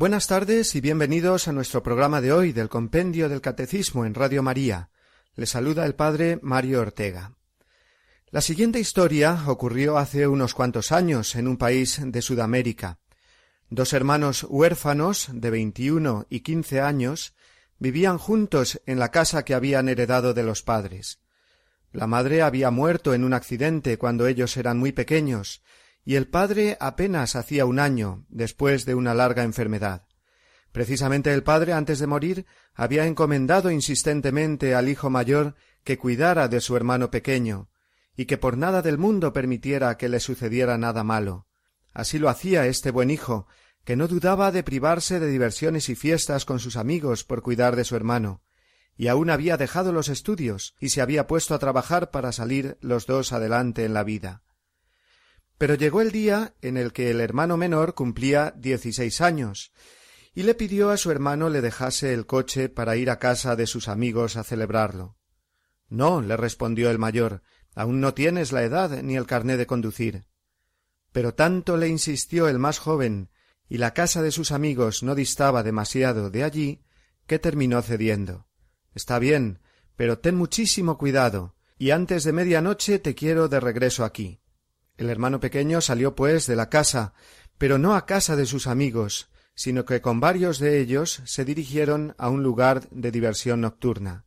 Buenas tardes y bienvenidos a nuestro programa de hoy del Compendio del Catecismo en Radio María. Les saluda el Padre Mario Ortega. La siguiente historia ocurrió hace unos cuantos años en un país de Sudamérica. Dos hermanos huérfanos de veintiuno y quince años vivían juntos en la casa que habían heredado de los padres. La madre había muerto en un accidente cuando ellos eran muy pequeños, y el padre apenas hacía un año después de una larga enfermedad. Precisamente el padre, antes de morir, había encomendado insistentemente al hijo mayor que cuidara de su hermano pequeño, y que por nada del mundo permitiera que le sucediera nada malo. Así lo hacía este buen hijo, que no dudaba de privarse de diversiones y fiestas con sus amigos por cuidar de su hermano, y aun había dejado los estudios y se había puesto a trabajar para salir los dos adelante en la vida. Pero llegó el día en el que el hermano menor cumplía dieciséis años, y le pidió a su hermano le dejase el coche para ir a casa de sus amigos a celebrarlo. No, le respondió el mayor, aún no tienes la edad ni el carné de conducir. Pero tanto le insistió el más joven, y la casa de sus amigos no distaba demasiado de allí, que terminó cediendo. Está bien, pero ten muchísimo cuidado, y antes de media noche te quiero de regreso aquí. El hermano pequeño salió pues de la casa, pero no a casa de sus amigos, sino que con varios de ellos se dirigieron a un lugar de diversión nocturna.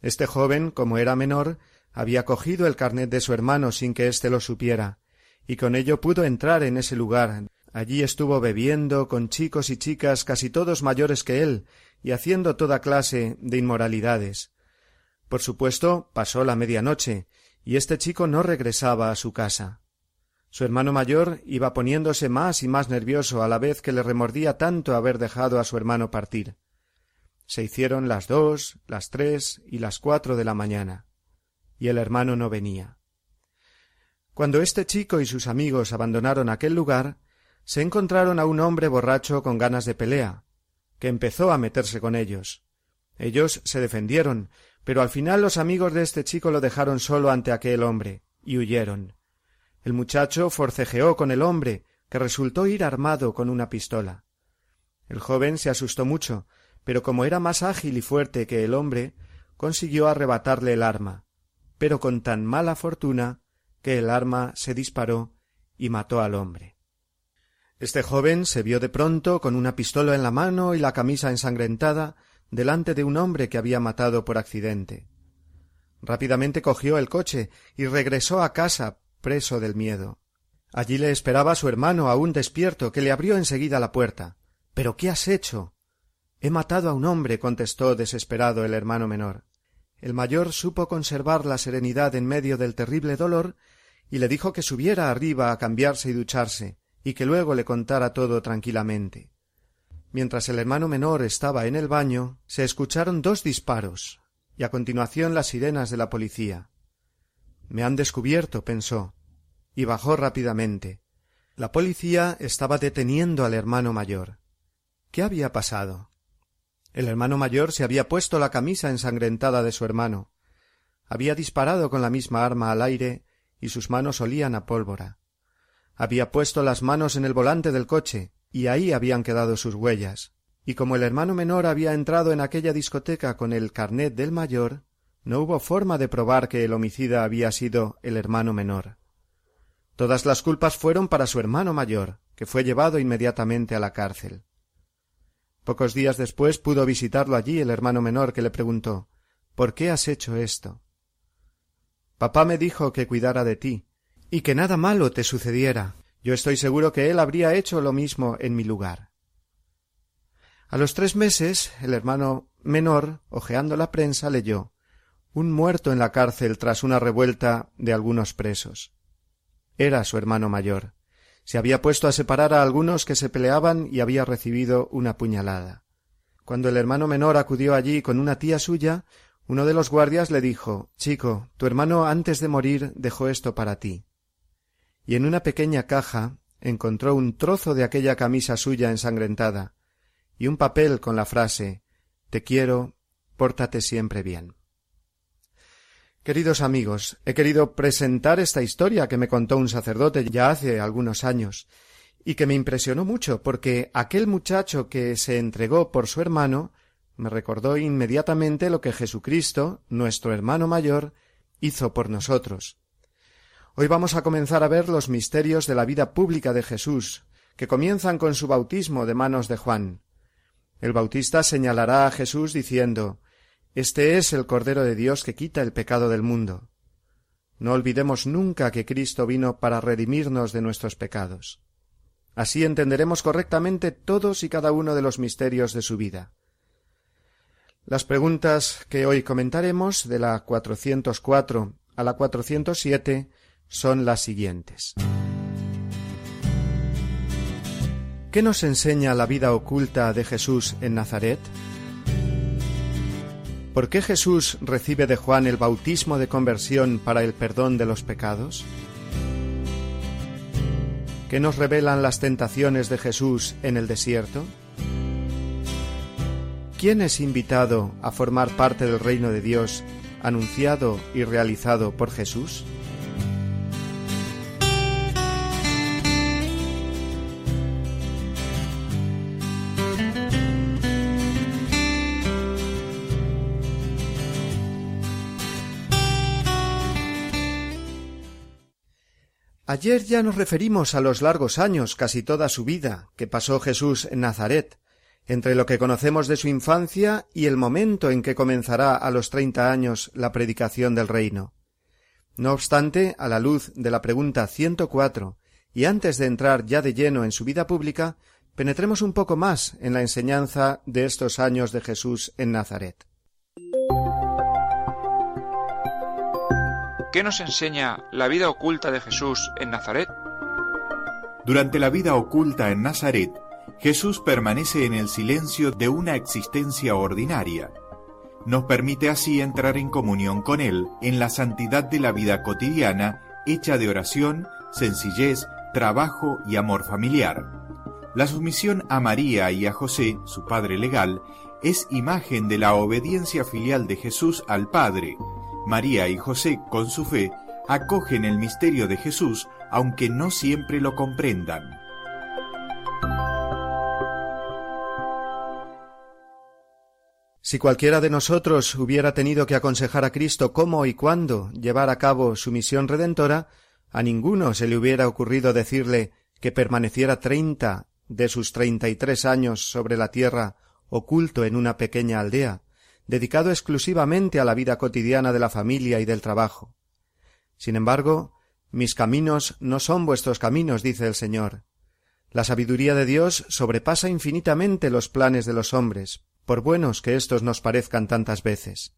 Este joven, como era menor, había cogido el carnet de su hermano sin que éste lo supiera, y con ello pudo entrar en ese lugar. Allí estuvo bebiendo con chicos y chicas casi todos mayores que él, y haciendo toda clase de inmoralidades. Por supuesto, pasó la medianoche, y este chico no regresaba a su casa. Su hermano mayor iba poniéndose más y más nervioso a la vez que le remordía tanto haber dejado a su hermano partir. Se hicieron las dos, las tres y las cuatro de la mañana, y el hermano no venía. Cuando este chico y sus amigos abandonaron aquel lugar, se encontraron a un hombre borracho con ganas de pelea, que empezó a meterse con ellos. Ellos se defendieron, pero al final los amigos de este chico lo dejaron solo ante aquel hombre, y huyeron. El muchacho forcejeó con el hombre, que resultó ir armado con una pistola. El joven se asustó mucho, pero como era más ágil y fuerte que el hombre, consiguió arrebatarle el arma, pero con tan mala fortuna que el arma se disparó y mató al hombre. Este joven se vio de pronto con una pistola en la mano y la camisa ensangrentada delante de un hombre que había matado por accidente. Rápidamente cogió el coche y regresó a casa preso del miedo. Allí le esperaba su hermano aún despierto, que le abrió enseguida la puerta. ¿Pero qué has hecho? He matado a un hombre, contestó desesperado el hermano menor. El mayor supo conservar la serenidad en medio del terrible dolor y le dijo que subiera arriba a cambiarse y ducharse, y que luego le contara todo tranquilamente. Mientras el hermano menor estaba en el baño, se escucharon dos disparos, y a continuación las sirenas de la policía. Me han descubierto, pensó, y bajó rápidamente. La policía estaba deteniendo al hermano mayor. ¿Qué había pasado? El hermano mayor se había puesto la camisa ensangrentada de su hermano. Había disparado con la misma arma al aire y sus manos olían a pólvora. Había puesto las manos en el volante del coche y ahí habían quedado sus huellas. Y como el hermano menor había entrado en aquella discoteca con el carnet del mayor, no hubo forma de probar que el homicida había sido el hermano menor. Todas las culpas fueron para su hermano mayor, que fue llevado inmediatamente a la cárcel. Pocos días después pudo visitarlo allí el hermano menor, que le preguntó ¿Por qué has hecho esto? Papá me dijo que cuidara de ti, y que nada malo te sucediera. Yo estoy seguro que él habría hecho lo mismo en mi lugar. A los tres meses, el hermano menor, hojeando la prensa, leyó un muerto en la cárcel tras una revuelta de algunos presos. Era su hermano mayor. Se había puesto a separar a algunos que se peleaban y había recibido una puñalada. Cuando el hermano menor acudió allí con una tía suya, uno de los guardias le dijo Chico, tu hermano antes de morir dejó esto para ti. Y en una pequeña caja encontró un trozo de aquella camisa suya ensangrentada y un papel con la frase Te quiero, pórtate siempre bien. Queridos amigos, he querido presentar esta historia que me contó un sacerdote ya hace algunos años, y que me impresionó mucho porque aquel muchacho que se entregó por su hermano me recordó inmediatamente lo que Jesucristo, nuestro hermano mayor, hizo por nosotros. Hoy vamos a comenzar a ver los misterios de la vida pública de Jesús, que comienzan con su bautismo de manos de Juan. El bautista señalará a Jesús diciendo Este es el Cordero de Dios que quita el pecado del mundo. No olvidemos nunca que Cristo vino para redimirnos de nuestros pecados. Así entenderemos correctamente todos y cada uno de los misterios de su vida. Las preguntas que hoy comentaremos de la 404 a la 407 son las siguientes. ¿Qué nos enseña la vida oculta de Jesús en Nazaret? ¿Por qué Jesús recibe de Juan el bautismo de conversión para el perdón de los pecados? ¿Qué nos revelan las tentaciones de Jesús en el desierto? ¿Quién es invitado a formar parte del reino de Dios anunciado y realizado por Jesús? Ayer ya nos referimos a los largos años, casi toda su vida, que pasó Jesús en Nazaret, entre lo que conocemos de su infancia y el momento en que comenzará a los treinta años la predicación del reino. No obstante, a la luz de la pregunta ciento cuatro, y antes de entrar ya de lleno en su vida pública, penetremos un poco más en la enseñanza de estos años de Jesús en Nazaret. ¿Qué nos enseña la vida oculta de Jesús en Nazaret? Durante la vida oculta en Nazaret, Jesús permanece en el silencio de una existencia ordinaria. Nos permite así entrar en comunión con Él en la santidad de la vida cotidiana, hecha de oración, sencillez, trabajo y amor familiar. La sumisión a María y a José, su padre legal, es imagen de la obediencia filial de Jesús al Padre. María y José, con su fe, acogen el misterio de Jesús, aunque no siempre lo comprendan. Si cualquiera de nosotros hubiera tenido que aconsejar a Cristo cómo y cuándo llevar a cabo su misión redentora, a ninguno se le hubiera ocurrido decirle que permaneciera treinta de sus treinta y tres años sobre la tierra oculto en una pequeña aldea, dedicado exclusivamente a la vida cotidiana de la familia y del trabajo. Sin embargo, mis caminos no son vuestros caminos, dice el Señor. La sabiduría de Dios sobrepasa infinitamente los planes de los hombres, por buenos que éstos nos parezcan tantas veces.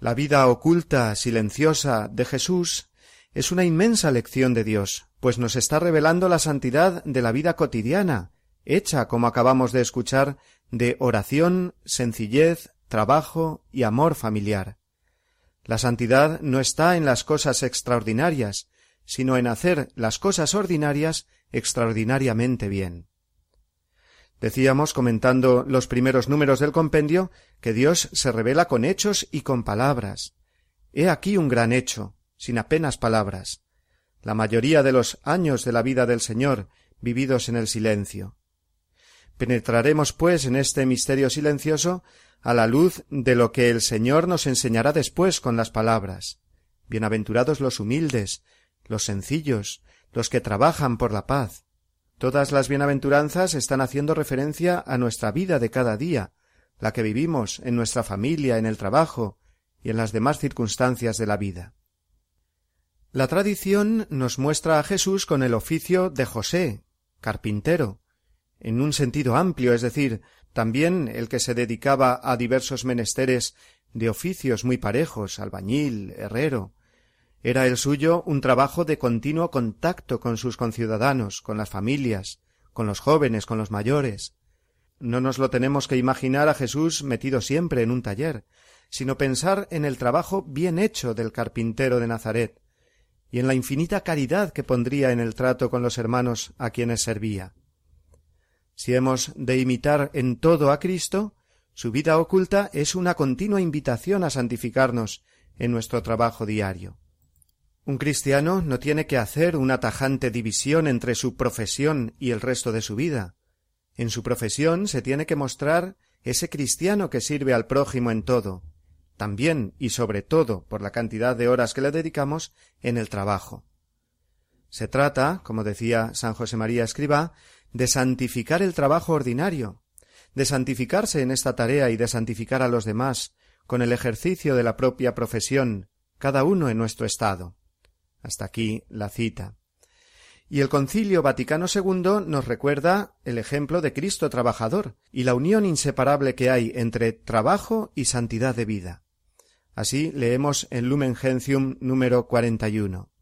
La vida oculta, silenciosa de Jesús es una inmensa lección de Dios, pues nos está revelando la santidad de la vida cotidiana, hecha, como acabamos de escuchar, de oración, sencillez, trabajo y amor familiar. La santidad no está en las cosas extraordinarias, sino en hacer las cosas ordinarias extraordinariamente bien. Decíamos, comentando los primeros números del compendio, que Dios se revela con hechos y con palabras. He aquí un gran hecho, sin apenas palabras. La mayoría de los años de la vida del Señor vividos en el silencio. Penetraremos, pues, en este misterio silencioso a la luz de lo que el Señor nos enseñará después con las palabras. Bienaventurados los humildes, los sencillos, los que trabajan por la paz, Todas las bienaventuranzas están haciendo referencia a nuestra vida de cada día, la que vivimos en nuestra familia, en el trabajo y en las demás circunstancias de la vida. La tradición nos muestra a Jesús con el oficio de José, carpintero, en un sentido amplio, es decir, también el que se dedicaba a diversos menesteres de oficios muy parejos, albañil, herrero, era el suyo un trabajo de continuo contacto con sus conciudadanos, con las familias, con los jóvenes, con los mayores. No nos lo tenemos que imaginar a Jesús metido siempre en un taller, sino pensar en el trabajo bien hecho del carpintero de Nazaret, y en la infinita caridad que pondría en el trato con los hermanos a quienes servía. Si hemos de imitar en todo a Cristo, su vida oculta es una continua invitación a santificarnos en nuestro trabajo diario. Un cristiano no tiene que hacer una tajante división entre su profesión y el resto de su vida. En su profesión se tiene que mostrar ese cristiano que sirve al prójimo en todo, también y sobre todo por la cantidad de horas que le dedicamos en el trabajo. Se trata, como decía San José María Escribá, de santificar el trabajo ordinario, de santificarse en esta tarea y de santificar a los demás con el ejercicio de la propia profesión, cada uno en nuestro estado. Hasta aquí la cita. Y el Concilio Vaticano II nos recuerda el ejemplo de Cristo trabajador y la unión inseparable que hay entre trabajo y santidad de vida. Así leemos en Lumen Gentium número 41.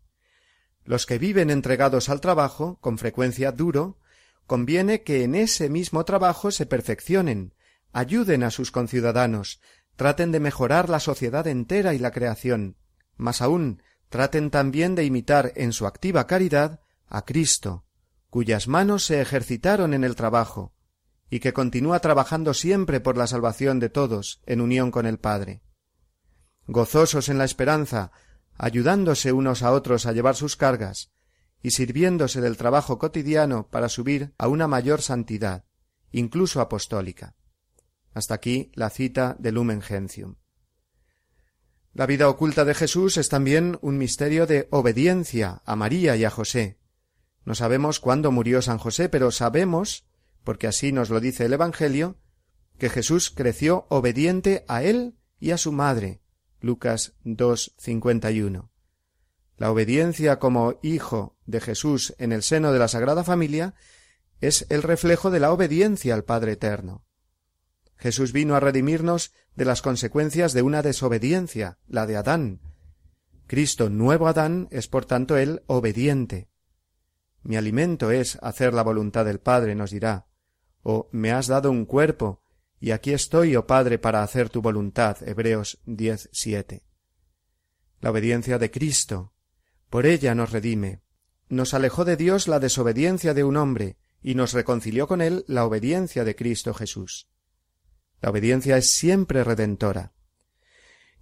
Los que viven entregados al trabajo, con frecuencia duro, conviene que en ese mismo trabajo se perfeccionen, ayuden a sus conciudadanos, traten de mejorar la sociedad entera y la creación, mas aún traten también de imitar en su activa caridad a Cristo, cuyas manos se ejercitaron en el trabajo, y que continúa trabajando siempre por la salvación de todos en unión con el Padre. Gozosos en la esperanza, ayudándose unos a otros a llevar sus cargas, y sirviéndose del trabajo cotidiano para subir a una mayor santidad, incluso apostólica. Hasta aquí la cita de Lumen Gentium. La vida oculta de Jesús es también un misterio de obediencia a María y a José. No sabemos cuándo murió San José, pero sabemos, porque así nos lo dice el Evangelio, que Jesús creció obediente a él y a su madre, Lucas 2.51. La obediencia como hijo de Jesús en el seno de la Sagrada Familia es el reflejo de la obediencia al Padre Eterno. Jesús vino a redimirnos de las consecuencias de una desobediencia, la de Adán. Cristo, nuevo Adán, es por tanto él obediente. Mi alimento es hacer la voluntad del Padre, nos dirá, o me has dado un cuerpo y aquí estoy, oh Padre, para hacer tu voluntad. Hebreos 10, La obediencia de Cristo. Por ella nos redime. Nos alejó de Dios la desobediencia de un hombre, y nos reconcilió con él la obediencia de Cristo Jesús. La obediencia es siempre redentora.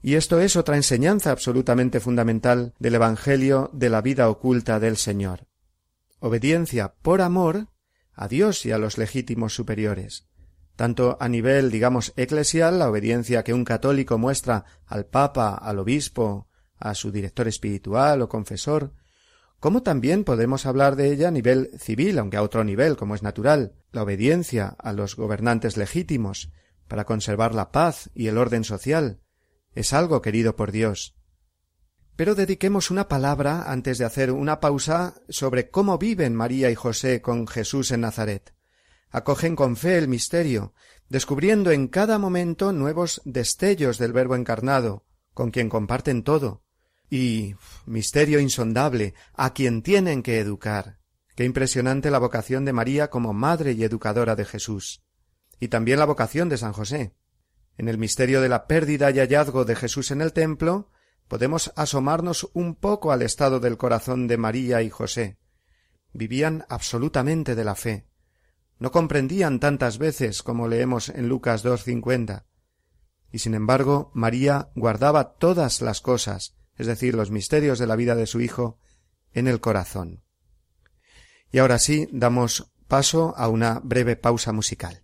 Y esto es otra enseñanza absolutamente fundamental del Evangelio de la vida oculta del Señor. Obediencia por amor a Dios y a los legítimos superiores tanto a nivel, digamos, eclesial, la obediencia que un católico muestra al Papa, al obispo, a su director espiritual o confesor, como también podemos hablar de ella a nivel civil, aunque a otro nivel, como es natural, la obediencia a los gobernantes legítimos, para conservar la paz y el orden social, es algo querido por Dios. Pero dediquemos una palabra antes de hacer una pausa sobre cómo viven María y José con Jesús en Nazaret acogen con fe el misterio, descubriendo en cada momento nuevos destellos del Verbo encarnado, con quien comparten todo, y misterio insondable, a quien tienen que educar. Qué impresionante la vocación de María como madre y educadora de Jesús, y también la vocación de San José. En el misterio de la pérdida y hallazgo de Jesús en el templo, podemos asomarnos un poco al estado del corazón de María y José. Vivían absolutamente de la fe, no comprendían tantas veces como leemos en Lucas 2.50. Y sin embargo, María guardaba todas las cosas, es decir, los misterios de la vida de su Hijo, en el corazón. Y ahora sí, damos paso a una breve pausa musical.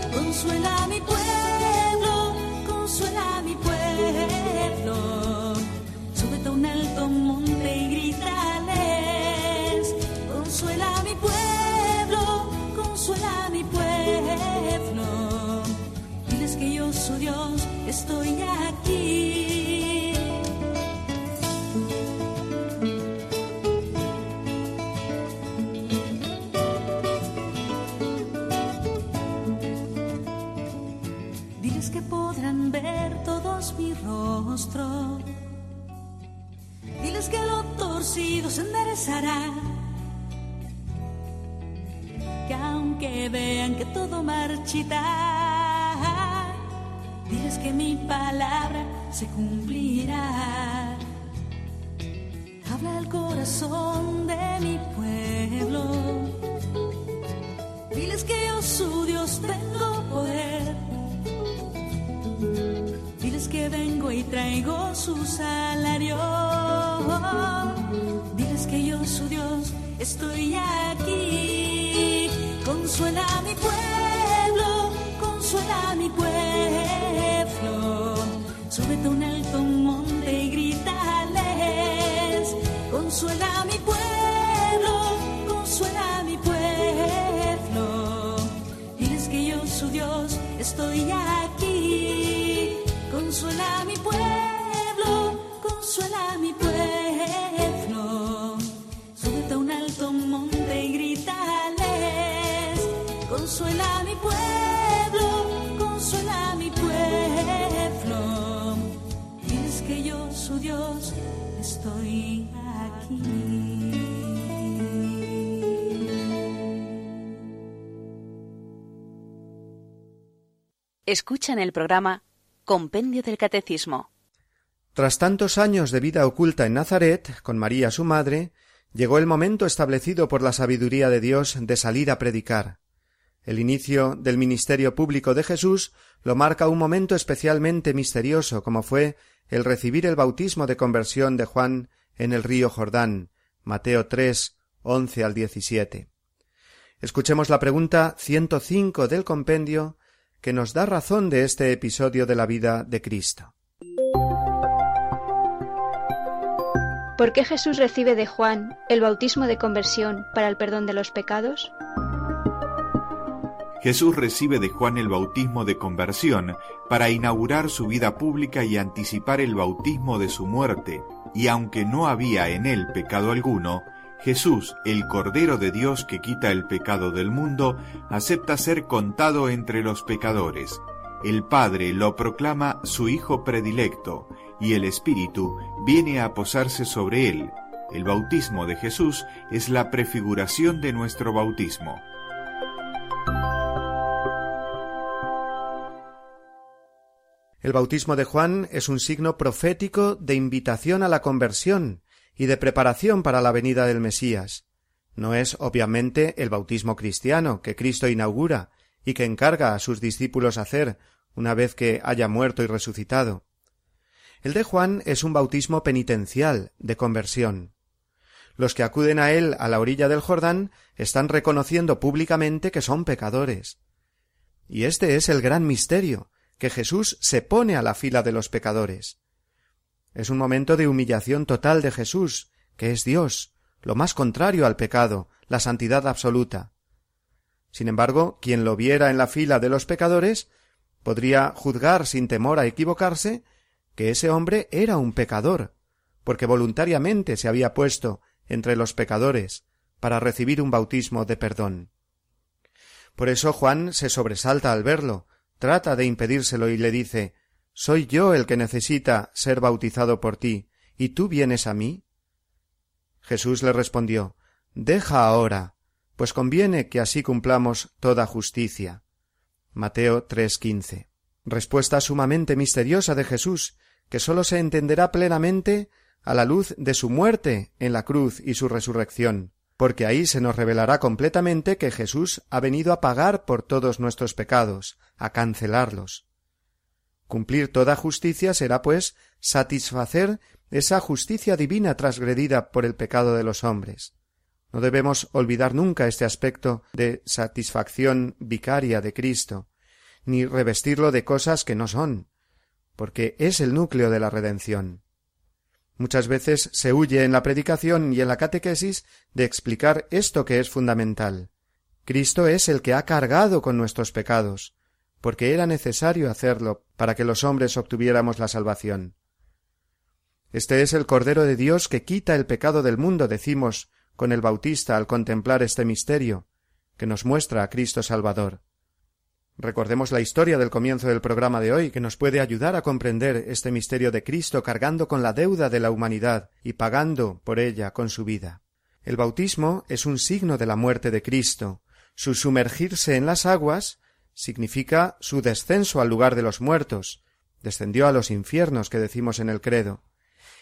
Consuela mi pueblo, consuela mi pueblo. Súbete a un alto monte y grítales. Consuela mi pueblo, consuela mi pueblo. Diles que yo soy Dios, estoy aquí. Que podrán ver todos mi rostro. Diles que lo torcido se enderezará. Que aunque vean que todo marchita, diles que mi palabra se cumplirá. Habla al corazón de mi pueblo. Traigo su salario. Diles que yo su Dios estoy aquí. Consuela a mi pueblo, consuela a mi pueblo. Súbete a un alto monte y grítales. Consuela a mi pueblo, consuela a mi pueblo. Diles que yo su Dios estoy aquí. Consuela a mi consuela a mi pueblo. Súbete a un alto monte y grítales. Consuela a mi pueblo, consuela a mi pueblo. Diles que yo su Dios estoy aquí. Escuchan el programa Compendio del Catecismo. Tras tantos años de vida oculta en Nazaret, con María su madre, llegó el momento establecido por la sabiduría de Dios de salir a predicar. El inicio del ministerio público de Jesús lo marca un momento especialmente misterioso, como fue el recibir el bautismo de conversión de Juan en el río Jordán, Mateo 3, 11 al 17. Escuchemos la pregunta 105 del compendio que nos da razón de este episodio de la vida de Cristo. ¿Por qué Jesús recibe de Juan el bautismo de conversión para el perdón de los pecados? Jesús recibe de Juan el bautismo de conversión para inaugurar su vida pública y anticipar el bautismo de su muerte, y aunque no había en él pecado alguno, Jesús, el Cordero de Dios que quita el pecado del mundo, acepta ser contado entre los pecadores. El Padre lo proclama su Hijo predilecto, y el Espíritu viene a posarse sobre él. El bautismo de Jesús es la prefiguración de nuestro bautismo. El bautismo de Juan es un signo profético de invitación a la conversión y de preparación para la venida del Mesías. No es obviamente el bautismo cristiano que Cristo inaugura y que encarga a sus discípulos hacer una vez que haya muerto y resucitado. El de Juan es un bautismo penitencial, de conversión. Los que acuden a él a la orilla del Jordán están reconociendo públicamente que son pecadores. Y este es el gran misterio, que Jesús se pone a la fila de los pecadores. Es un momento de humillación total de Jesús, que es Dios, lo más contrario al pecado, la santidad absoluta. Sin embargo, quien lo viera en la fila de los pecadores podría juzgar sin temor a equivocarse que ese hombre era un pecador, porque voluntariamente se había puesto entre los pecadores para recibir un bautismo de perdón. Por eso Juan se sobresalta al verlo, trata de impedírselo y le dice ¿Soy yo el que necesita ser bautizado por ti, y tú vienes a mí? Jesús le respondió Deja ahora, pues conviene que así cumplamos toda justicia. Mateo 3:15. Respuesta sumamente misteriosa de Jesús, que sólo se entenderá plenamente a la luz de su muerte en la cruz y su resurrección, porque ahí se nos revelará completamente que Jesús ha venido a pagar por todos nuestros pecados, a cancelarlos. Cumplir toda justicia será, pues, satisfacer esa justicia divina transgredida por el pecado de los hombres. No debemos olvidar nunca este aspecto de satisfacción vicaria de Cristo, ni revestirlo de cosas que no son, porque es el núcleo de la redención. Muchas veces se huye en la predicación y en la catequesis de explicar esto que es fundamental. Cristo es el que ha cargado con nuestros pecados, porque era necesario hacerlo para que los hombres obtuviéramos la salvación. Este es el Cordero de Dios que quita el pecado del mundo, decimos con el Bautista al contemplar este misterio, que nos muestra a Cristo Salvador. Recordemos la historia del comienzo del programa de hoy, que nos puede ayudar a comprender este misterio de Cristo cargando con la deuda de la humanidad y pagando por ella con su vida. El bautismo es un signo de la muerte de Cristo. Su sumergirse en las aguas significa su descenso al lugar de los muertos, descendió a los infiernos que decimos en el credo,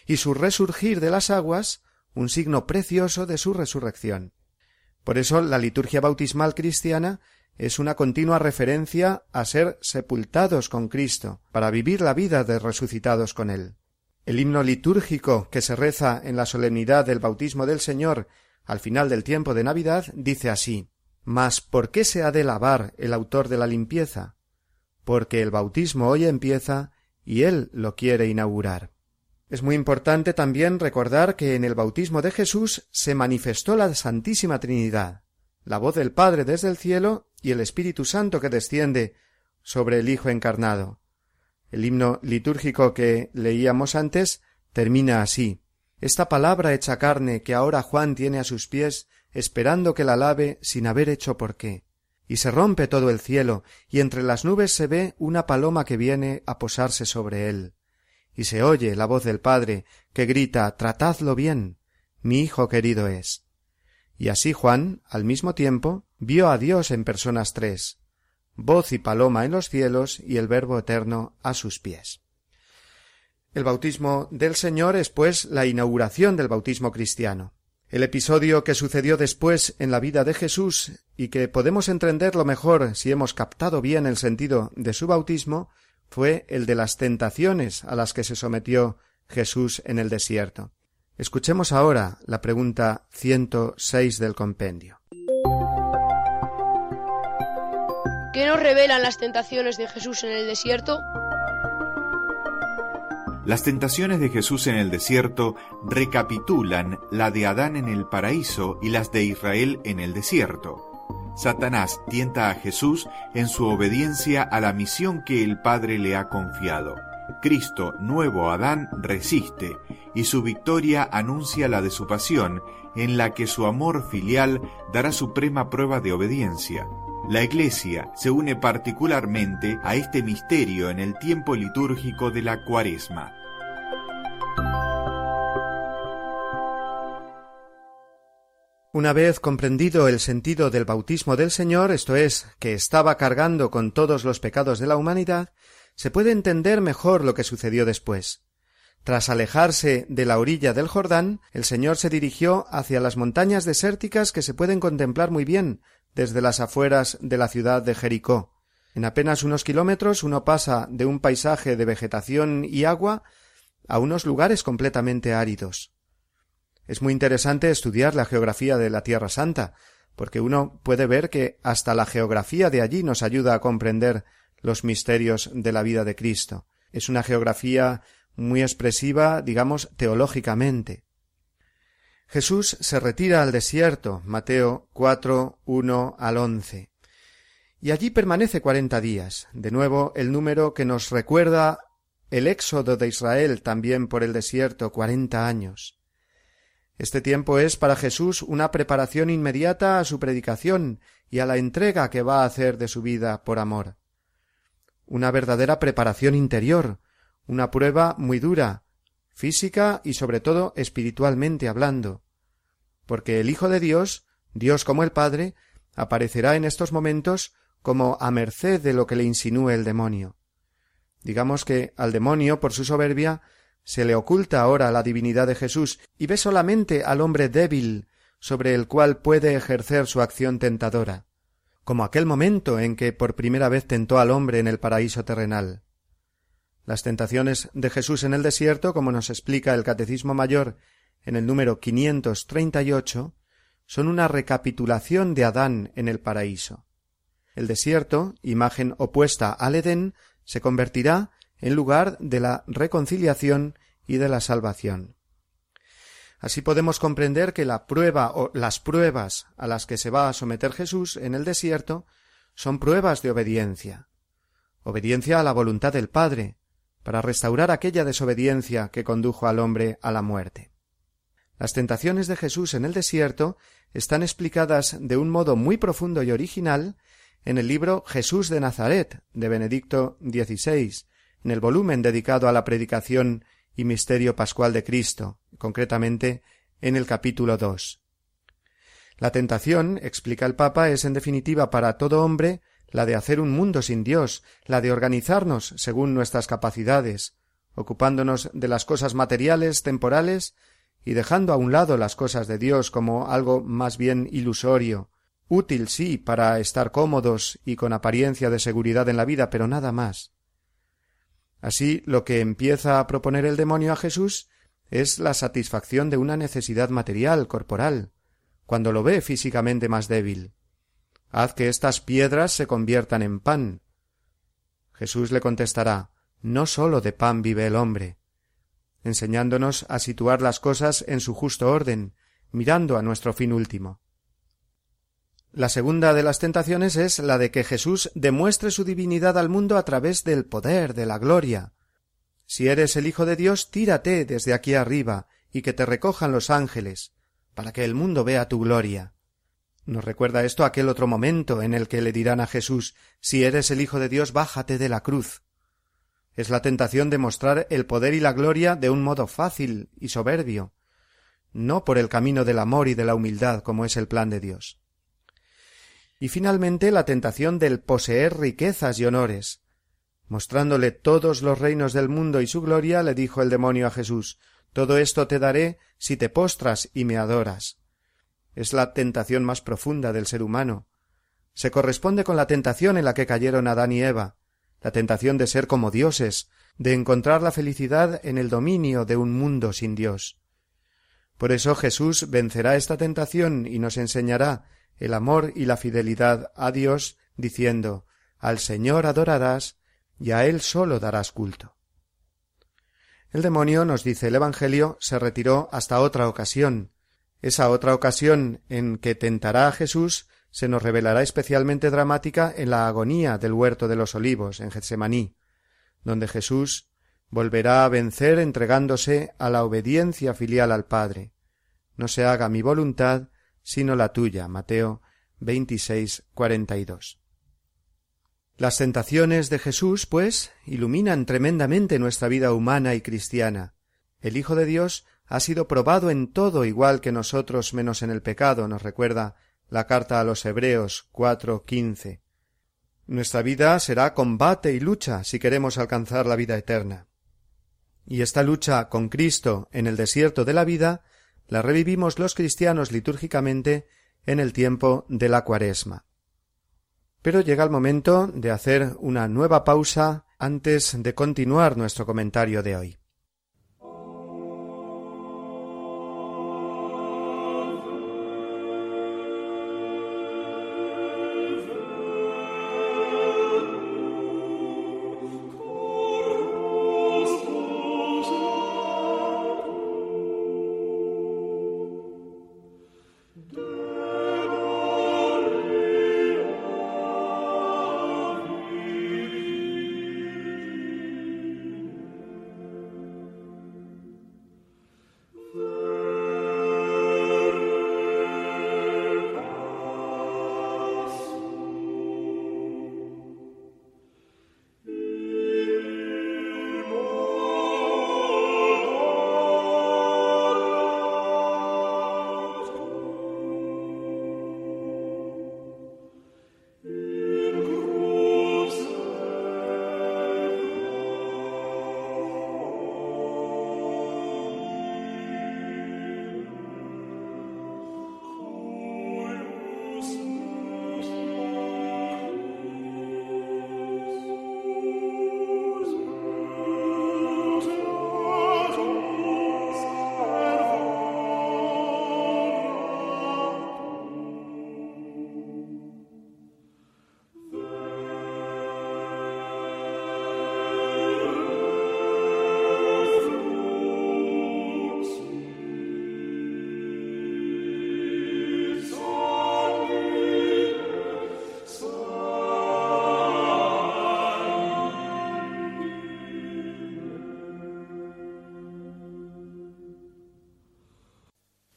y su resurgir de las aguas un signo precioso de su resurrección. Por eso la liturgia bautismal cristiana es una continua referencia a ser sepultados con Cristo, para vivir la vida de resucitados con Él. El himno litúrgico que se reza en la solemnidad del bautismo del Señor al final del tiempo de Navidad dice así Mas ¿por qué se ha de lavar el autor de la limpieza? Porque el bautismo hoy empieza y Él lo quiere inaugurar. Es muy importante también recordar que en el bautismo de Jesús se manifestó la Santísima Trinidad la voz del Padre desde el cielo y el Espíritu Santo que desciende sobre el Hijo encarnado. El himno litúrgico que leíamos antes termina así. Esta palabra hecha carne que ahora Juan tiene a sus pies, esperando que la lave sin haber hecho por qué. Y se rompe todo el cielo, y entre las nubes se ve una paloma que viene a posarse sobre él. Y se oye la voz del Padre, que grita Tratadlo bien. Mi Hijo querido es. Y así Juan, al mismo tiempo, vio a Dios en personas tres, voz y paloma en los cielos y el Verbo eterno a sus pies. El bautismo del Señor es, pues, la inauguración del bautismo cristiano. El episodio que sucedió después en la vida de Jesús y que podemos entenderlo mejor si hemos captado bien el sentido de su bautismo fue el de las tentaciones a las que se sometió Jesús en el desierto. Escuchemos ahora la pregunta 106 del compendio. ¿Qué nos revelan las tentaciones de Jesús en el desierto? Las tentaciones de Jesús en el desierto recapitulan la de Adán en el paraíso y las de Israel en el desierto. Satanás tienta a Jesús en su obediencia a la misión que el Padre le ha confiado. Cristo, nuevo Adán, resiste, y su victoria anuncia la de su pasión, en la que su amor filial dará suprema prueba de obediencia. La Iglesia se une particularmente a este misterio en el tiempo litúrgico de la Cuaresma. Una vez comprendido el sentido del bautismo del Señor, esto es, que estaba cargando con todos los pecados de la humanidad, se puede entender mejor lo que sucedió después. Tras alejarse de la orilla del Jordán, el Señor se dirigió hacia las montañas desérticas que se pueden contemplar muy bien desde las afueras de la ciudad de Jericó. En apenas unos kilómetros uno pasa de un paisaje de vegetación y agua a unos lugares completamente áridos. Es muy interesante estudiar la geografía de la Tierra Santa, porque uno puede ver que hasta la geografía de allí nos ayuda a comprender los misterios de la vida de Cristo. Es una geografía muy expresiva, digamos, teológicamente. Jesús se retira al desierto, Mateo 4, 1 al 11. Y allí permanece cuarenta días, de nuevo el número que nos recuerda el éxodo de Israel también por el desierto, cuarenta años. Este tiempo es para Jesús una preparación inmediata a su predicación y a la entrega que va a hacer de su vida por amor una verdadera preparación interior, una prueba muy dura, física y sobre todo espiritualmente hablando, porque el Hijo de Dios, Dios como el Padre, aparecerá en estos momentos como a merced de lo que le insinúe el demonio. Digamos que al demonio, por su soberbia, se le oculta ahora la divinidad de Jesús y ve solamente al hombre débil sobre el cual puede ejercer su acción tentadora como aquel momento en que por primera vez tentó al hombre en el paraíso terrenal. Las tentaciones de Jesús en el desierto, como nos explica el Catecismo Mayor en el número 538, son una recapitulación de Adán en el paraíso. El desierto, imagen opuesta al Edén, se convertirá en lugar de la reconciliación y de la salvación. Así podemos comprender que la prueba o las pruebas a las que se va a someter Jesús en el desierto son pruebas de obediencia. Obediencia a la voluntad del Padre, para restaurar aquella desobediencia que condujo al hombre a la muerte. Las tentaciones de Jesús en el desierto están explicadas de un modo muy profundo y original en el libro Jesús de Nazaret de Benedicto XVI, en el volumen dedicado a la predicación y misterio pascual de Cristo, concretamente en el capítulo 2. La tentación, explica el Papa, es en definitiva para todo hombre la de hacer un mundo sin Dios, la de organizarnos según nuestras capacidades, ocupándonos de las cosas materiales, temporales, y dejando a un lado las cosas de Dios como algo más bien ilusorio, útil sí para estar cómodos y con apariencia de seguridad en la vida, pero nada más. Así, lo que empieza a proponer el demonio a Jesús es la satisfacción de una necesidad material, corporal, cuando lo ve físicamente más débil. Haz que estas piedras se conviertan en pan. Jesús le contestará No sólo de pan vive el hombre, enseñándonos a situar las cosas en su justo orden, mirando a nuestro fin último. La segunda de las tentaciones es la de que Jesús demuestre su divinidad al mundo a través del poder, de la gloria. Si eres el Hijo de Dios, tírate desde aquí arriba y que te recojan los ángeles, para que el mundo vea tu gloria. Nos recuerda esto aquel otro momento en el que le dirán a Jesús Si eres el Hijo de Dios, bájate de la cruz. Es la tentación de mostrar el poder y la gloria de un modo fácil y soberbio, no por el camino del amor y de la humildad como es el plan de Dios y finalmente la tentación del poseer riquezas y honores. Mostrándole todos los reinos del mundo y su gloria, le dijo el demonio a Jesús Todo esto te daré si te postras y me adoras. Es la tentación más profunda del ser humano. Se corresponde con la tentación en la que cayeron Adán y Eva, la tentación de ser como dioses, de encontrar la felicidad en el dominio de un mundo sin Dios. Por eso Jesús vencerá esta tentación y nos enseñará el amor y la fidelidad a Dios, diciendo Al Señor adorarás y a Él solo darás culto. El demonio, nos dice el Evangelio, se retiró hasta otra ocasión. Esa otra ocasión en que tentará a Jesús se nos revelará especialmente dramática en la agonía del huerto de los olivos, en Getsemaní, donde Jesús volverá a vencer entregándose a la obediencia filial al Padre. No se haga mi voluntad, sino la tuya. Mateo 26, 42. Las tentaciones de Jesús, pues, iluminan tremendamente nuestra vida humana y cristiana. El Hijo de Dios ha sido probado en todo igual que nosotros menos en el pecado, nos recuerda la carta a los Hebreos 4, 15. Nuestra vida será combate y lucha si queremos alcanzar la vida eterna. Y esta lucha con Cristo en el desierto de la vida la revivimos los cristianos litúrgicamente en el tiempo de la cuaresma. Pero llega el momento de hacer una nueva pausa antes de continuar nuestro comentario de hoy.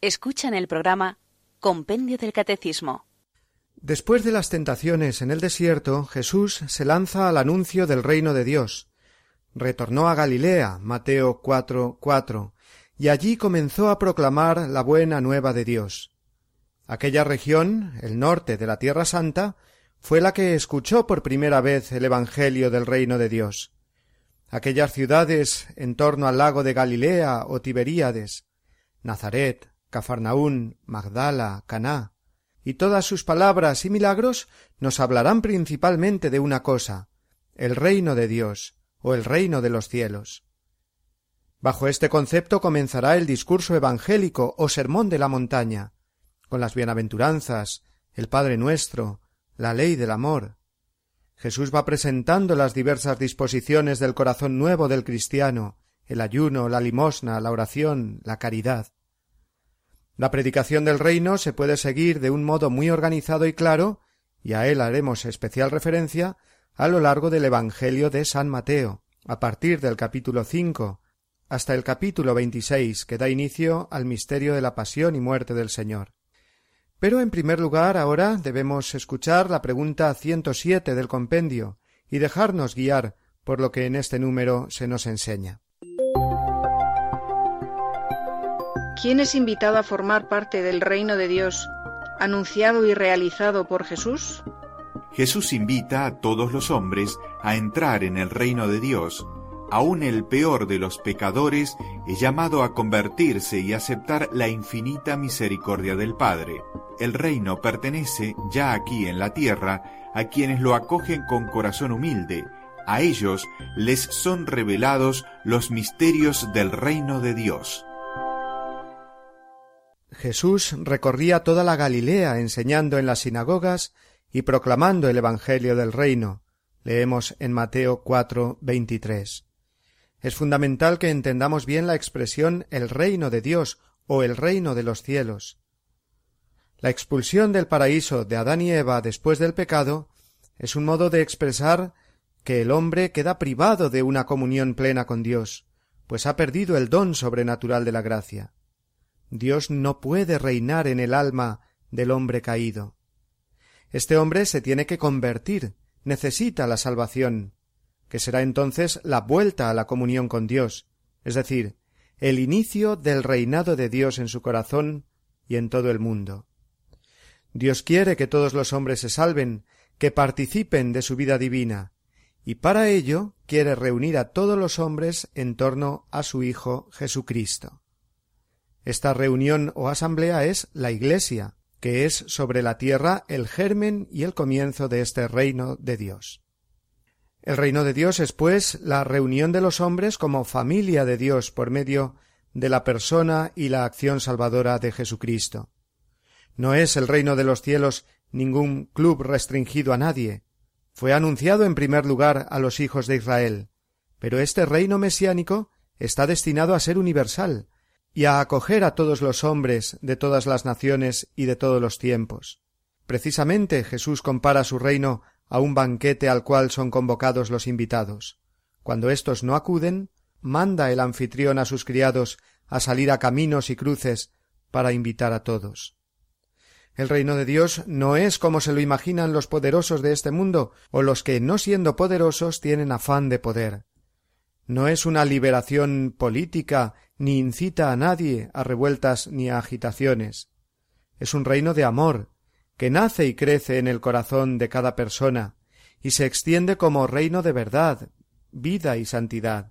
Escuchan el programa Compendio del Catecismo. Después de las tentaciones en el desierto, Jesús se lanza al anuncio del reino de Dios. Retornó a Galilea, Mateo 4, 4, y allí comenzó a proclamar la buena nueva de Dios. Aquella región, el norte de la Tierra Santa, fue la que escuchó por primera vez el Evangelio del reino de Dios. Aquellas ciudades en torno al lago de Galilea o Tiberíades, Nazaret, Cafarnaún, Magdala, Caná, y todas sus palabras y milagros nos hablarán principalmente de una cosa, el reino de Dios, o el reino de los cielos. Bajo este concepto comenzará el discurso evangélico o sermón de la montaña, con las bienaventuranzas, el Padre nuestro, la ley del amor. Jesús va presentando las diversas disposiciones del corazón nuevo del cristiano, el ayuno, la limosna, la oración, la caridad. La predicación del reino se puede seguir de un modo muy organizado y claro, y a él haremos especial referencia, a lo largo del Evangelio de San Mateo, a partir del capítulo cinco hasta el capítulo veintiséis que da inicio al misterio de la pasión y muerte del Señor. Pero en primer lugar ahora debemos escuchar la pregunta ciento siete del compendio y dejarnos guiar por lo que en este número se nos enseña. ¿Quién es invitado a formar parte del reino de Dios, anunciado y realizado por Jesús? Jesús invita a todos los hombres a entrar en el reino de Dios. Aún el peor de los pecadores es llamado a convertirse y aceptar la infinita misericordia del Padre. El reino pertenece, ya aquí en la tierra, a quienes lo acogen con corazón humilde. A ellos les son revelados los misterios del reino de Dios. Jesús recorría toda la Galilea enseñando en las sinagogas y proclamando el Evangelio del reino. Leemos en Mateo 4, 23. Es fundamental que entendamos bien la expresión el reino de Dios o el reino de los cielos. La expulsión del paraíso de Adán y Eva después del pecado es un modo de expresar que el hombre queda privado de una comunión plena con Dios, pues ha perdido el don sobrenatural de la gracia. Dios no puede reinar en el alma del hombre caído. Este hombre se tiene que convertir, necesita la salvación, que será entonces la vuelta a la comunión con Dios, es decir, el inicio del reinado de Dios en su corazón y en todo el mundo. Dios quiere que todos los hombres se salven, que participen de su vida divina, y para ello quiere reunir a todos los hombres en torno a su Hijo Jesucristo. Esta reunión o asamblea es la Iglesia, que es sobre la tierra el germen y el comienzo de este reino de Dios. El reino de Dios es, pues, la reunión de los hombres como familia de Dios por medio de la persona y la acción salvadora de Jesucristo. No es el reino de los cielos ningún club restringido a nadie. Fue anunciado en primer lugar a los hijos de Israel, pero este reino mesiánico está destinado a ser universal, y a acoger a todos los hombres de todas las naciones y de todos los tiempos. Precisamente Jesús compara su reino a un banquete al cual son convocados los invitados. Cuando éstos no acuden, manda el anfitrión a sus criados a salir a caminos y cruces para invitar a todos. El reino de Dios no es como se lo imaginan los poderosos de este mundo o los que, no siendo poderosos, tienen afán de poder. No es una liberación política ni incita a nadie a revueltas ni a agitaciones. Es un reino de amor, que nace y crece en el corazón de cada persona, y se extiende como reino de verdad, vida y santidad.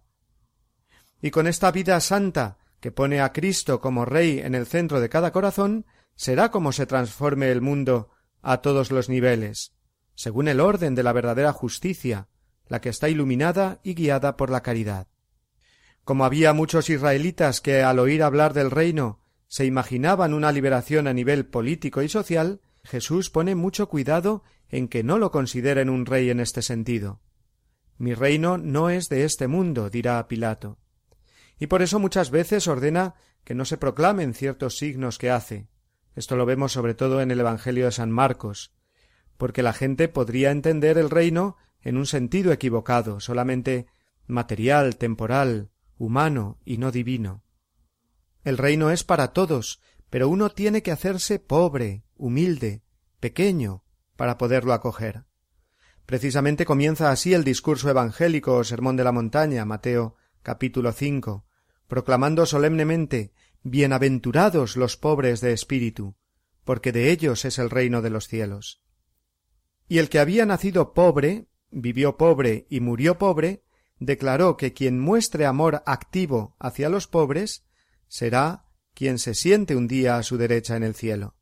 Y con esta vida santa, que pone a Cristo como Rey en el centro de cada corazón, será como se transforme el mundo a todos los niveles, según el orden de la verdadera justicia, la que está iluminada y guiada por la caridad. Como había muchos israelitas que al oír hablar del reino se imaginaban una liberación a nivel político y social, Jesús pone mucho cuidado en que no lo consideren un rey en este sentido. Mi reino no es de este mundo, dirá Pilato. Y por eso muchas veces ordena que no se proclamen ciertos signos que hace. Esto lo vemos sobre todo en el Evangelio de San Marcos, porque la gente podría entender el reino en un sentido equivocado, solamente material, temporal, humano y no divino. El reino es para todos, pero uno tiene que hacerse pobre, humilde, pequeño, para poderlo acoger. Precisamente comienza así el discurso evangélico o sermón de la montaña, Mateo capítulo 5, proclamando solemnemente Bienaventurados los pobres de espíritu, porque de ellos es el reino de los cielos. Y el que había nacido pobre, vivió pobre y murió pobre, declaró que quien muestre amor activo hacia los pobres será quien se siente un día a su derecha en el cielo.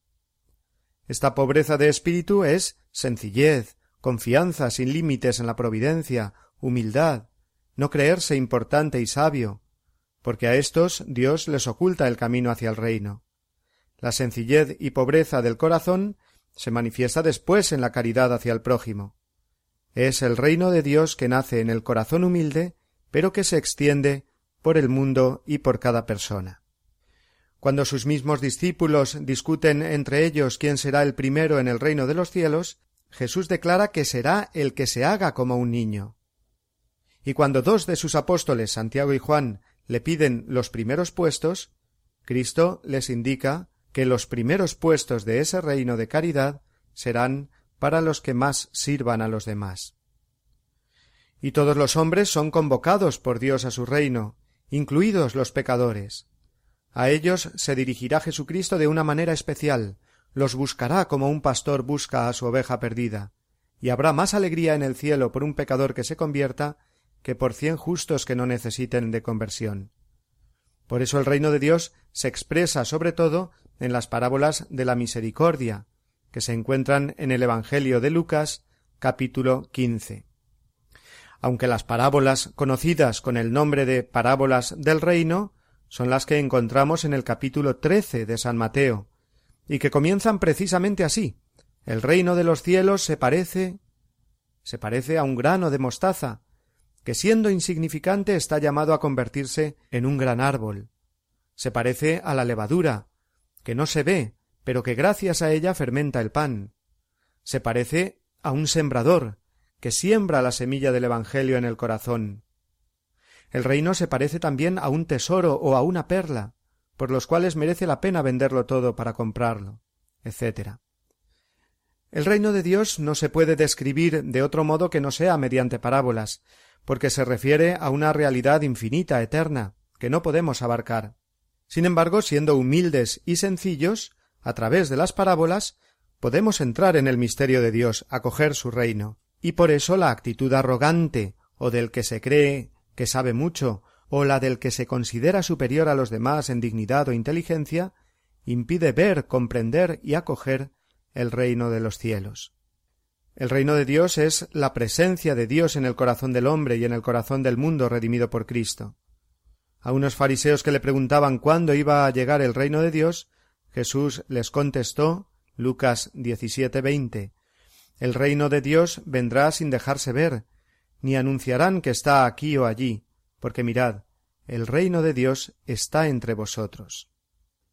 Esta pobreza de espíritu es sencillez, confianza sin límites en la providencia, humildad, no creerse importante y sabio, porque a éstos Dios les oculta el camino hacia el reino. La sencillez y pobreza del corazón se manifiesta después en la caridad hacia el prójimo. Es el reino de Dios que nace en el corazón humilde, pero que se extiende por el mundo y por cada persona. Cuando sus mismos discípulos discuten entre ellos quién será el primero en el reino de los cielos, Jesús declara que será el que se haga como un niño. Y cuando dos de sus apóstoles, Santiago y Juan, le piden los primeros puestos, Cristo les indica que los primeros puestos de ese reino de caridad serán para los que más sirvan a los demás. Y todos los hombres son convocados por Dios a su reino, incluidos los pecadores. A ellos se dirigirá Jesucristo de una manera especial, los buscará como un pastor busca a su oveja perdida, y habrá más alegría en el cielo por un pecador que se convierta que por cien justos que no necesiten de conversión. Por eso el reino de Dios se expresa sobre todo en las parábolas de la misericordia, que se encuentran en el Evangelio de Lucas, capítulo quince. Aunque las parábolas conocidas con el nombre de parábolas del reino son las que encontramos en el capítulo trece de San Mateo, y que comienzan precisamente así. El reino de los cielos se parece se parece a un grano de mostaza, que siendo insignificante está llamado a convertirse en un gran árbol. Se parece a la levadura, que no se ve, pero que gracias a ella fermenta el pan. Se parece a un sembrador, que siembra la semilla del Evangelio en el corazón. El reino se parece también a un tesoro o a una perla, por los cuales merece la pena venderlo todo para comprarlo, etc. El reino de Dios no se puede describir de otro modo que no sea mediante parábolas, porque se refiere a una realidad infinita, eterna, que no podemos abarcar. Sin embargo, siendo humildes y sencillos, a través de las parábolas, podemos entrar en el misterio de Dios, acoger su reino, y por eso la actitud arrogante, o del que se cree que sabe mucho, o la del que se considera superior a los demás en dignidad o inteligencia, impide ver, comprender y acoger el reino de los cielos. El reino de Dios es la presencia de Dios en el corazón del hombre y en el corazón del mundo redimido por Cristo. A unos fariseos que le preguntaban cuándo iba a llegar el reino de Dios, Jesús les contestó Lucas 17:20 El reino de Dios vendrá sin dejarse ver, ni anunciarán que está aquí o allí, porque mirad, el reino de Dios está entre vosotros.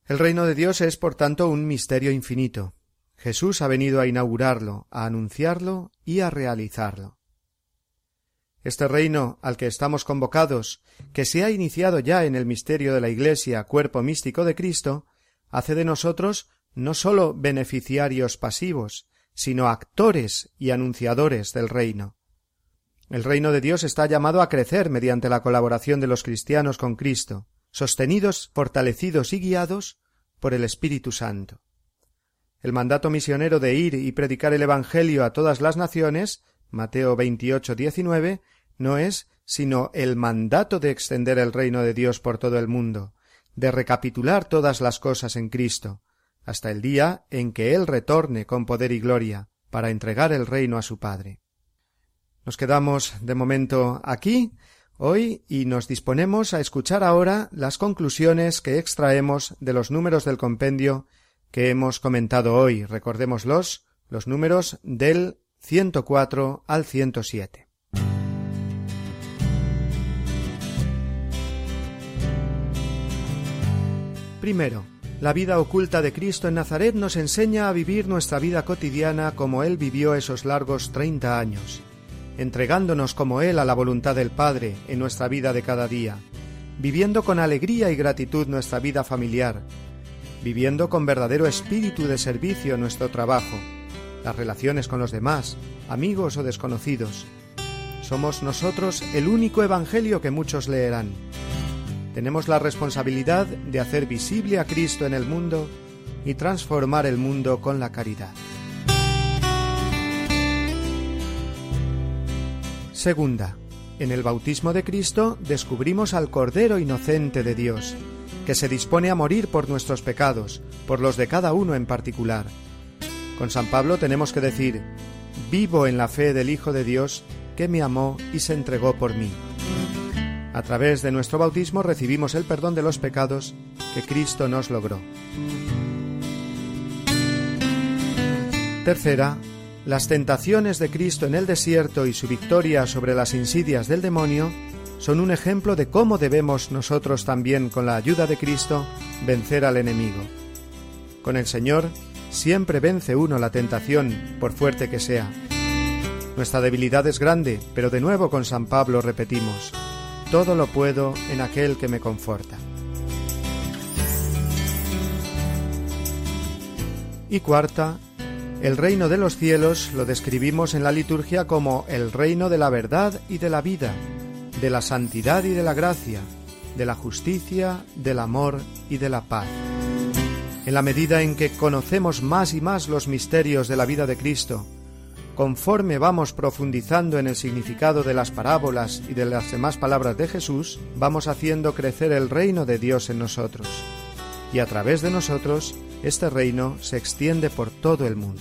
El reino de Dios es, por tanto, un misterio infinito. Jesús ha venido a inaugurarlo, a anunciarlo y a realizarlo. Este reino al que estamos convocados, que se ha iniciado ya en el misterio de la Iglesia, cuerpo místico de Cristo, hace de nosotros no sólo beneficiarios pasivos, sino actores y anunciadores del reino. El reino de Dios está llamado a crecer mediante la colaboración de los cristianos con Cristo, sostenidos, fortalecidos y guiados por el Espíritu Santo. El mandato misionero de ir y predicar el Evangelio a todas las naciones, Mateo 28, 19, no es sino el mandato de extender el reino de Dios por todo el mundo, de recapitular todas las cosas en Cristo, hasta el día en que Él retorne con poder y gloria, para entregar el reino a su Padre. Nos quedamos de momento aquí hoy y nos disponemos a escuchar ahora las conclusiones que extraemos de los números del compendio que hemos comentado hoy. Recordémoslos, los números del 104 al 107. Primero, la vida oculta de Cristo en Nazaret nos enseña a vivir nuestra vida cotidiana como Él vivió esos largos treinta años, entregándonos como Él a la voluntad del Padre en nuestra vida de cada día, viviendo con alegría y gratitud nuestra vida familiar, viviendo con verdadero espíritu de servicio nuestro trabajo, las relaciones con los demás, amigos o desconocidos. Somos nosotros el único Evangelio que muchos leerán. Tenemos la responsabilidad de hacer visible a Cristo en el mundo y transformar el mundo con la caridad. Segunda, en el bautismo de Cristo descubrimos al Cordero Inocente de Dios, que se dispone a morir por nuestros pecados, por los de cada uno en particular. Con San Pablo tenemos que decir, vivo en la fe del Hijo de Dios, que me amó y se entregó por mí. A través de nuestro bautismo recibimos el perdón de los pecados que Cristo nos logró. Tercera, las tentaciones de Cristo en el desierto y su victoria sobre las insidias del demonio son un ejemplo de cómo debemos nosotros también, con la ayuda de Cristo, vencer al enemigo. Con el Señor siempre vence uno la tentación, por fuerte que sea. Nuestra debilidad es grande, pero de nuevo con San Pablo repetimos, todo lo puedo en aquel que me conforta. Y cuarta, el reino de los cielos lo describimos en la liturgia como el reino de la verdad y de la vida, de la santidad y de la gracia, de la justicia, del amor y de la paz. En la medida en que conocemos más y más los misterios de la vida de Cristo, conforme vamos profundizando en el significado de las parábolas y de las demás palabras de Jesús, vamos haciendo crecer el reino de Dios en nosotros. Y a través de nosotros, este reino se extiende por todo el mundo.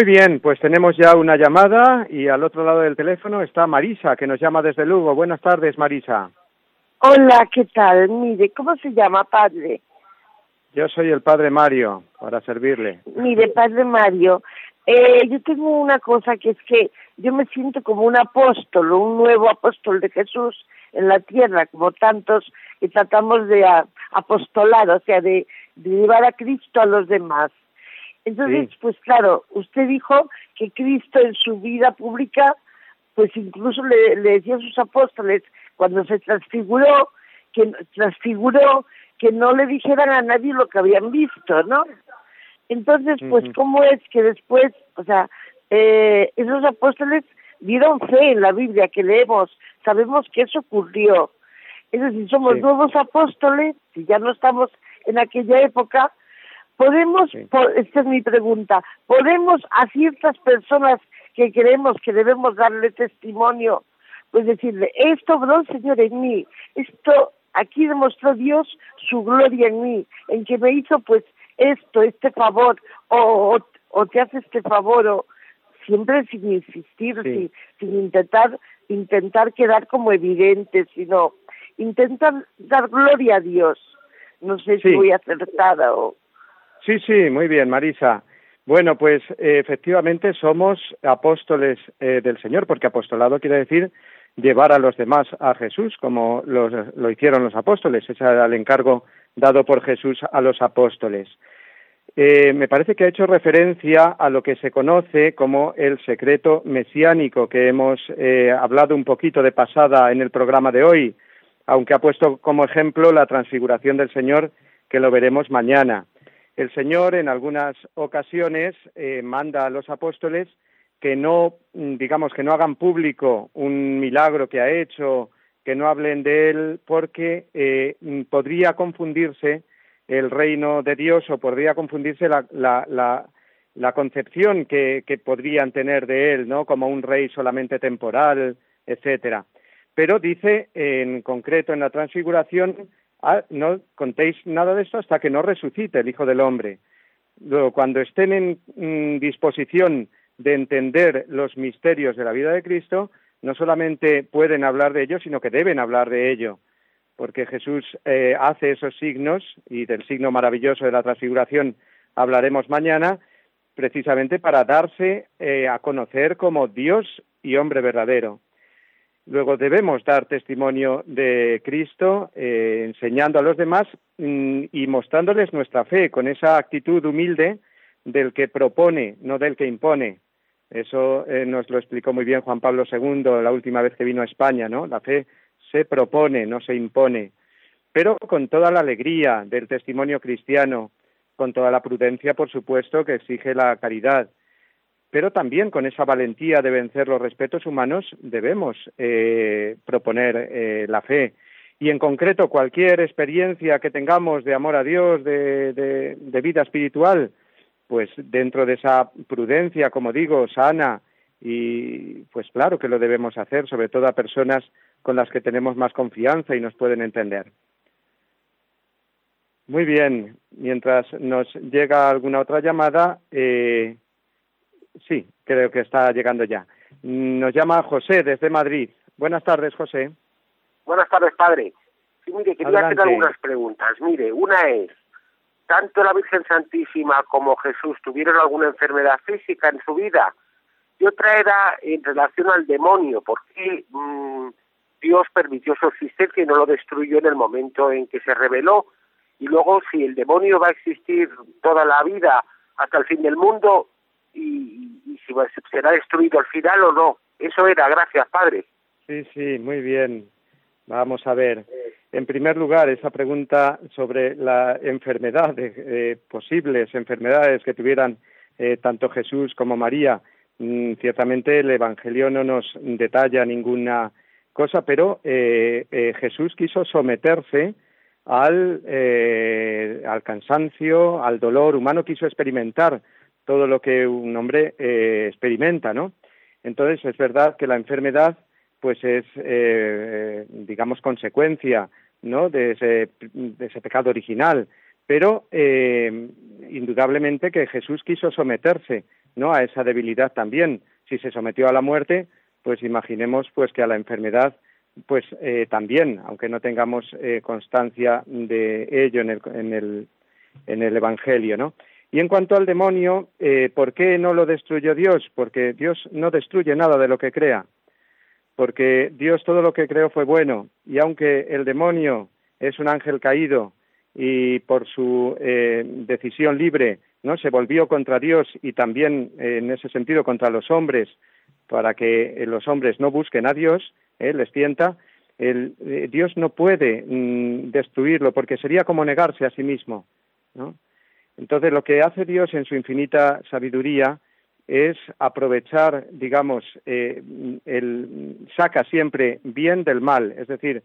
Muy bien, pues tenemos ya una llamada y al otro lado del teléfono está Marisa, que nos llama desde Lugo. Buenas tardes, Marisa. Hola, ¿qué tal? Mire, ¿cómo se llama, padre? Yo soy el padre Mario, para servirle. Mire, padre Mario, eh, yo tengo una cosa que es que yo me siento como un apóstol, un nuevo apóstol de Jesús en la tierra, como tantos que tratamos de apostolar, o sea, de, de llevar a Cristo a los demás. Entonces, pues claro, usted dijo que Cristo en su vida pública, pues incluso le, le decía a sus apóstoles, cuando se transfiguró, que transfiguró que no le dijeran a nadie lo que habían visto, ¿no? Entonces, pues, ¿cómo es que después, o sea, eh, esos apóstoles dieron fe en la Biblia que leemos, sabemos que eso ocurrió. Es decir, somos nuevos apóstoles, si ya no estamos en aquella época, podemos, esta es mi pregunta, podemos a ciertas personas que creemos que debemos darle testimonio, pues decirle, esto obró Señor en mí, esto aquí demostró Dios su gloria en mí, en que me hizo pues esto, este favor, o, o, te hace este favor, o siempre sin insistir, sin, sin intentar, intentar quedar como evidente, sino intentar dar gloria a Dios. No sé si voy acertada o... Sí, sí, muy bien, Marisa. Bueno, pues efectivamente somos apóstoles eh, del Señor, porque apostolado quiere decir llevar a los demás a Jesús, como lo hicieron los apóstoles. Ese era el encargo dado por Jesús a los apóstoles. Eh, me parece que ha hecho referencia a lo que se conoce como el secreto mesiánico, que hemos eh, hablado un poquito de pasada en el programa de hoy, aunque ha puesto como ejemplo la transfiguración del Señor, que lo veremos mañana. El Señor en algunas ocasiones eh, manda a los apóstoles que no, mm, digamos, que no hagan público un milagro que ha hecho, que no hablen de él, porque eh, mm, podría confundirse el reino de Dios o podría confundirse la, la, la, la concepción que, que, podrían tener de él, ¿no? Como un rey solamente temporal, etcétera. Pero dice en concreto en la transfiguración, ah, no contéis nada de esto hasta que no resucite el Hijo del Hombre. Cuando estén en mm, disposición de entender los misterios de la vida de Cristo, no solamente pueden hablar de ello, sino que deben hablar de ello, porque Jesús eh, hace esos signos, y del signo maravilloso de la transfiguración hablaremos mañana, precisamente para darse eh, a conocer como Dios y hombre verdadero. Luego debemos dar testimonio de Cristo, eh, enseñando a los demás mm, y mostrándoles nuestra fe con esa actitud humilde del que propone, no del que impone. Eso eh, nos lo explicó muy bien Juan Pablo II la última vez que vino a España, ¿no? La fe se propone, no se impone, pero con toda la alegría del testimonio cristiano, con toda la prudencia, por supuesto, que exige la caridad, pero también con esa valentía de vencer los respetos humanos debemos eh, proponer eh, la fe. Y en concreto, cualquier experiencia que tengamos de amor a Dios, de vida espiritual, pues dentro de esa prudencia, como digo, sana, y pues claro que lo debemos hacer, sobre todo a personas con las que tenemos más confianza y nos pueden entender. Muy bien, mientras nos llega alguna otra llamada, eh, sí, creo que está llegando ya. Nos llama José desde Madrid. Buenas tardes, José. Buenas tardes, padre. Sí, mire, quería hacer algunas preguntas. Mire, una es, tanto la Virgen Santísima como Jesús tuvieron alguna enfermedad física en su vida. Y otra era en relación al demonio, porque mm, Dios permitió su existencia y no lo destruyó en el momento en que se reveló. Y luego, si el demonio va a existir toda la vida hasta el fin del mundo, y, si será destruido al final o no. Eso era, gracias, Padre. Sí, sí, muy bien. Vamos a ver. En primer lugar, esa pregunta sobre la enfermedad, eh, posibles enfermedades que tuvieran eh, tanto Jesús como María. Mm, ciertamente el Evangelio no nos detalla ninguna cosa, pero eh, Jesús quiso someterse al, al cansancio, al dolor humano, quiso experimentar todo lo que un hombre experimenta, ¿no? Entonces es verdad que la enfermedad pues es, eh, digamos, consecuencia ¿no? de, ese, de ese pecado original. Pero eh, indudablemente que Jesús quiso someterse ¿no? a esa debilidad también. Si se sometió a la muerte, pues imaginemos pues que a la enfermedad pues eh, también, aunque no tengamos eh, constancia de ello en el, en el, en el Evangelio, ¿no? Y en cuanto al demonio, eh, ¿por qué no lo destruyó Dios? Porque Dios no destruye nada de lo que crea porque Dios todo lo que creó fue bueno, y aunque el demonio es un ángel caído, y por su eh, decisión libre no se volvió contra Dios y también eh, en ese sentido contra los hombres para que los hombres no busquen a Dios, les tienta, Dios no puede mm, destruirlo porque sería como negarse a sí mismo. ¿no? Entonces lo que hace Dios en su infinita sabiduría es aprovechar, digamos, eh, el, saca siempre bien del mal, es decir,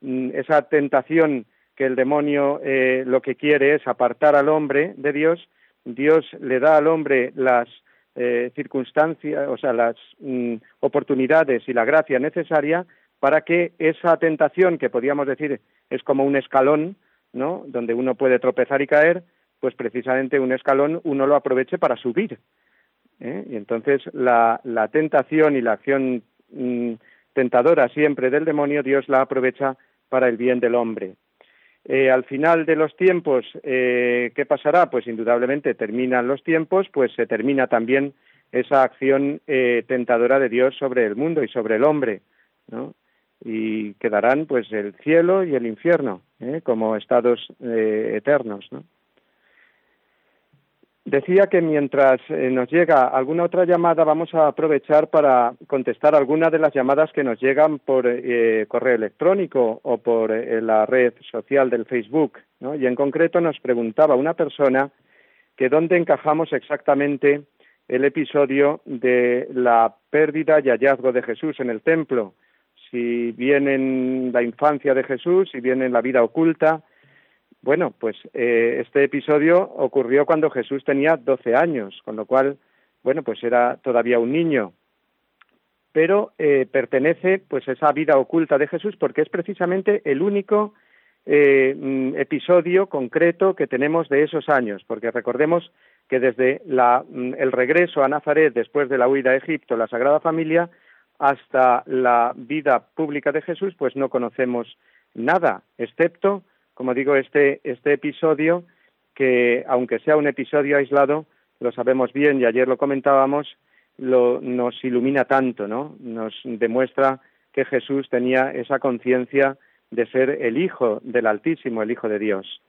mm, esa tentación que el demonio eh, lo que quiere es apartar al hombre de Dios, Dios le da al hombre las eh, circunstancias, o sea, las mm, oportunidades y la gracia necesaria para que esa tentación, que podríamos decir es como un escalón, ¿no? Donde uno puede tropezar y caer, pues precisamente un escalón uno lo aproveche para subir ¿eh? Y entonces la, tentación y la acción mm, tentadora siempre del demonio, Dios la aprovecha para el bien del hombre. Eh, al final de los tiempos, eh, ¿qué pasará? Pues indudablemente terminan los tiempos, pues se termina también esa acción tentadora de Dios sobre el mundo y sobre el hombre. Y quedarán pues el cielo y el infierno como estados eternos, ¿no? Decía que mientras eh, nos llega alguna otra llamada vamos a aprovechar para contestar algunas de las llamadas que nos llegan por eh, correo electrónico o por eh, la red social del Facebook. Y en concreto nos preguntaba una persona que dónde encajamos exactamente el episodio de la pérdida y hallazgo de Jesús en el templo. Si viene en la infancia de Jesús, si viene en la vida oculta, bueno, pues eh, este episodio ocurrió cuando Jesús tenía 12 años, con lo cual, bueno, pues era todavía un niño. Pero eh, pertenece pues a esa vida oculta de Jesús porque es precisamente el único eh, mm, episodio concreto que tenemos de esos años, porque recordemos que desde la, mm, el regreso a Nazaret después de la huida a Egipto, la Sagrada Familia, hasta la vida pública de Jesús, pues no conocemos nada, excepto como digo, este, este episodio, que aunque sea un episodio aislado, lo sabemos bien y ayer lo comentábamos, nos ilumina tanto, ¿no? Nos demuestra que Jesús tenía esa conciencia de ser el Hijo del Altísimo, el Hijo de Dios.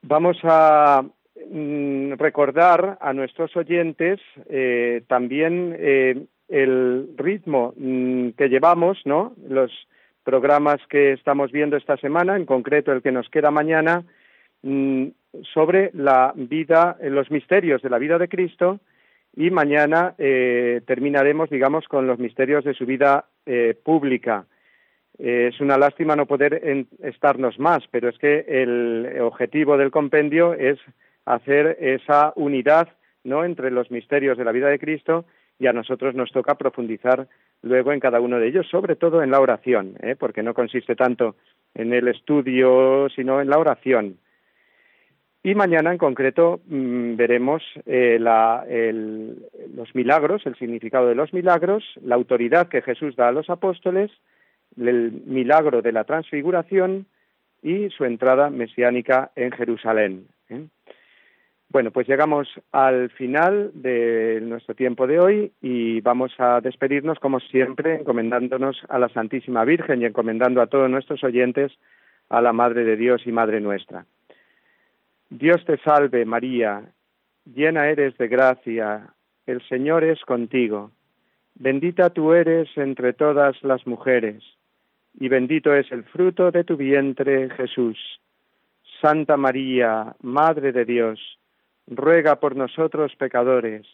Vamos a mm, recordar a nuestros oyentes eh, también eh, el ritmo mm, que llevamos, ¿no? Los, programas que estamos viendo esta semana, en concreto el que nos queda mañana, mm, sobre la vida, eh, los misterios de la vida de Cristo y mañana eh, terminaremos, digamos, con los misterios de su vida eh, pública. es una lástima no poder estarnos más, pero es que el objetivo del compendio es hacer esa unidad ¿no? entre los misterios de la vida de Cristo y a nosotros nos toca profundizar luego en cada uno de ellos, sobre todo en la oración, ¿eh? porque no consiste tanto en el estudio, sino en la oración. Y mañana en concreto mm, veremos eh, los milagros, el significado de los milagros, la autoridad que Jesús da a los apóstoles, el milagro de la transfiguración y su entrada mesiánica en Jerusalén. ¿eh? Bueno, pues llegamos al final de nuestro tiempo de hoy y vamos a despedirnos, como siempre, encomendándonos a la Santísima Virgen y encomendando a todos nuestros oyentes a la Madre de Dios y Madre nuestra. Dios te salve, María, llena eres de gracia, el Señor es contigo. Bendita tú eres entre todas las mujeres, y bendito es el fruto de tu vientre, Jesús. Santa María, Madre de Dios, ruega por nosotros pecadores,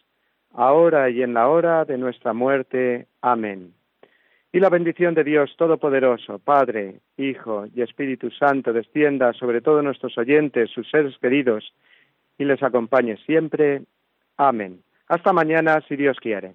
ahora y en la hora de nuestra muerte. Amén. Y la bendición de Dios Todopoderoso, Padre, Hijo y Espíritu Santo, descienda sobre todos nuestros oyentes, sus seres queridos, y les acompañe siempre. Amén. Hasta mañana, si Dios quiere.